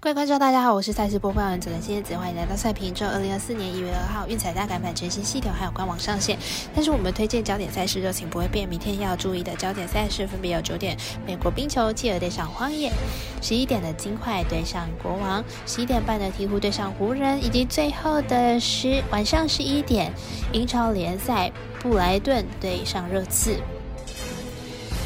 各位观众，大家好，我是赛事播报员泽的蝎子，欢迎来到赛评。这二零二四年一月二号，运彩大改版全新系统还有官网上线。但是我们推荐焦点赛事热情不会变，明天要注意的焦点赛事分别有九点美国冰球，企鹅对上荒野；十一点的金块对上国王；十一点半的鹈鹕对上湖人；以及最后的十晚上十一点英超联赛布莱顿对上热刺。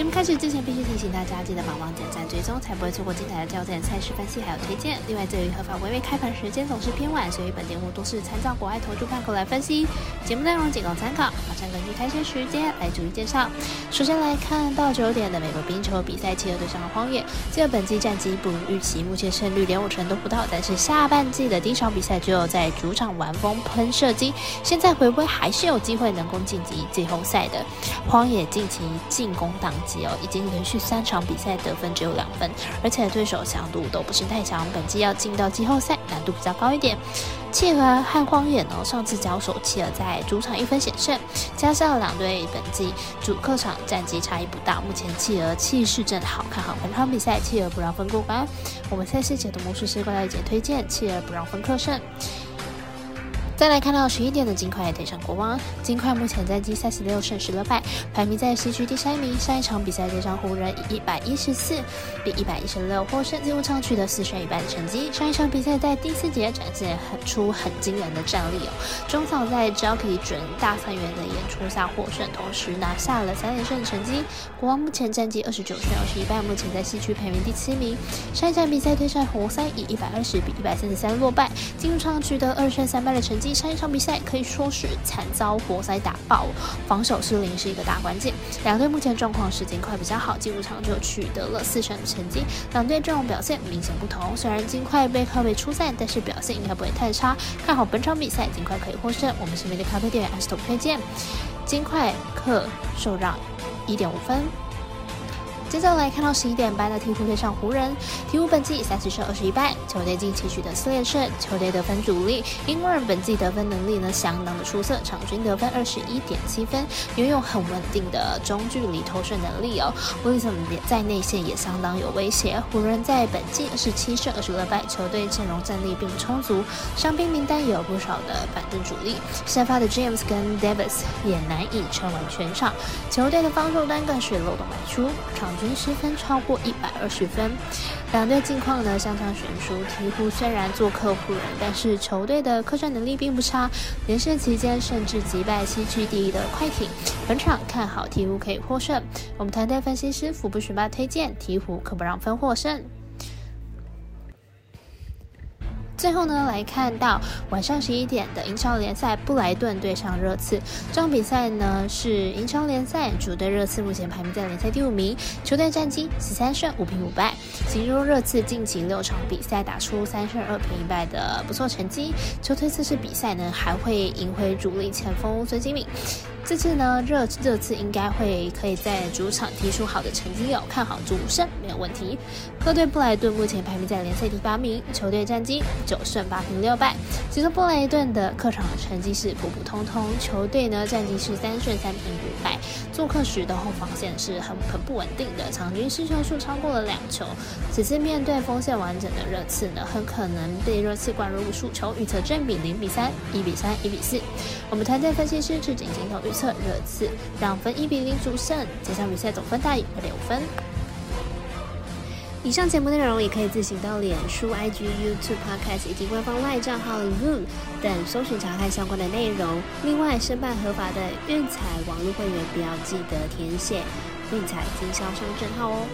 节目开始之前，必须提醒大家记得帮忙点赞、追踪，才不会错过精彩的焦点赛事分析还有推荐。另外，由于合法微微开盘时间总是偏晚，所以本节目都是参照国外投注盘口来分析，节目内容仅供参考。马上根据开赛时间来逐一介绍。首先来看到九点的美国冰球比赛，企鹅对上荒野。这个本季战绩不如预期，目前胜率连五成都不到。但是下半季的第一场比赛只有在主场玩风喷射击，现在回归还是有机会能够晋级季后赛的。荒野近期进攻档。哦，已经连续三场比赛得分只有两分，而且对手强度都不是太强，本季要进到季后赛难度比较高一点。企鹅和荒野呢，上次交手，企鹅在主场一分险胜，加上两队本季主客场战绩差异不大，目前企鹅气势正好，看好本场比赛企鹅不让分过关。我们赛事解读魔术师怪大姐推荐企鹅不让分客胜。再来看到十一点的金块对上国王，金块目前战绩三十六胜十六败，排名在西区第三名。上一场比赛对上湖人以一百一十四比一百一十六获胜，进入场取得四胜一败的成绩。上一场比赛在第四节展现很出很惊人的战力哦，中场在 Jockey 准大三元的演出下获胜，同时拿下了三连胜的成绩。国王目前战绩二十九胜二十一败，目前在西区排名第七名。上一场比赛对上活塞以一百二十比一百三十三落败，进入场取得二胜三败的成绩。上一场比赛可以说是惨遭活塞打爆，防守失灵是一个大关键。两队目前状况是金块比较好，进入场就取得了四胜的成绩。两队阵容表现明显不同，虽然金块被靠背出赛，但是表现应该不会太差。看好本场比赛，金块可以获胜。我们身边的咖啡店员 S 头推荐金块客受让一点五分。接着来看到十一点半的鹈鹕对上湖人，鹈鹕本季三十胜二十一败，球队近期取得四连胜，球队得分主力英文本季得分能力呢相当的出色，场均得分二十一点七分，拥有很稳定的中距离投射能力哦。威利森在内线也相当有威胁。湖人在本季十七胜二十二败，球队阵容战力并不充足，伤兵名单也有不少的板凳主力，先发的 James 跟 Davis 也难以撑完全场，球队的防守端更是漏洞百出，场。均失分超过一百二十分，两队近况呢相差悬殊。鹈鹕虽然做客湖人，但是球队的客战能力并不差，连胜期间甚至击败西区第一的快艇。本场看好鹈鹕可以获胜。我们团队分析师福布学霸推荐鹈鹕可不让分获胜。最后呢，来看到晚上十一点的英超联赛，布莱顿对上热刺。这场比赛呢是英超联赛主队热刺目前排名在联赛第五名，球队战绩十三胜五平五败。其中热刺近期六场比赛打出三胜二平一败的不错成绩，球队这次比赛呢还会赢回主力前锋孙兴敏。这次呢，热热刺应该会可以在主场踢出好的成绩哦，看好主胜没有问题。客队布莱顿目前排名在联赛第八名，球队战绩九胜八平六败。其实布莱顿的客场成绩是普普通通，球队呢战绩是三胜三平五败。做客时的后防线是很很不稳定的，场均失球数超过了两球。此次面对锋线完整的热刺呢，很可能被热刺灌入数球，预测正比零比三、一比三、一比四。我们团队分析师赤井镜头预测热刺两分一比零主胜，这场比赛总分大于二点五分。以上节目内容也可以自行到脸书、IG、YouTube、Podcast 以及官方外账号 Zoom 等搜寻查看相关的内容。另外，申办合法的运彩网络会员，不要记得填写运彩经销商证号哦。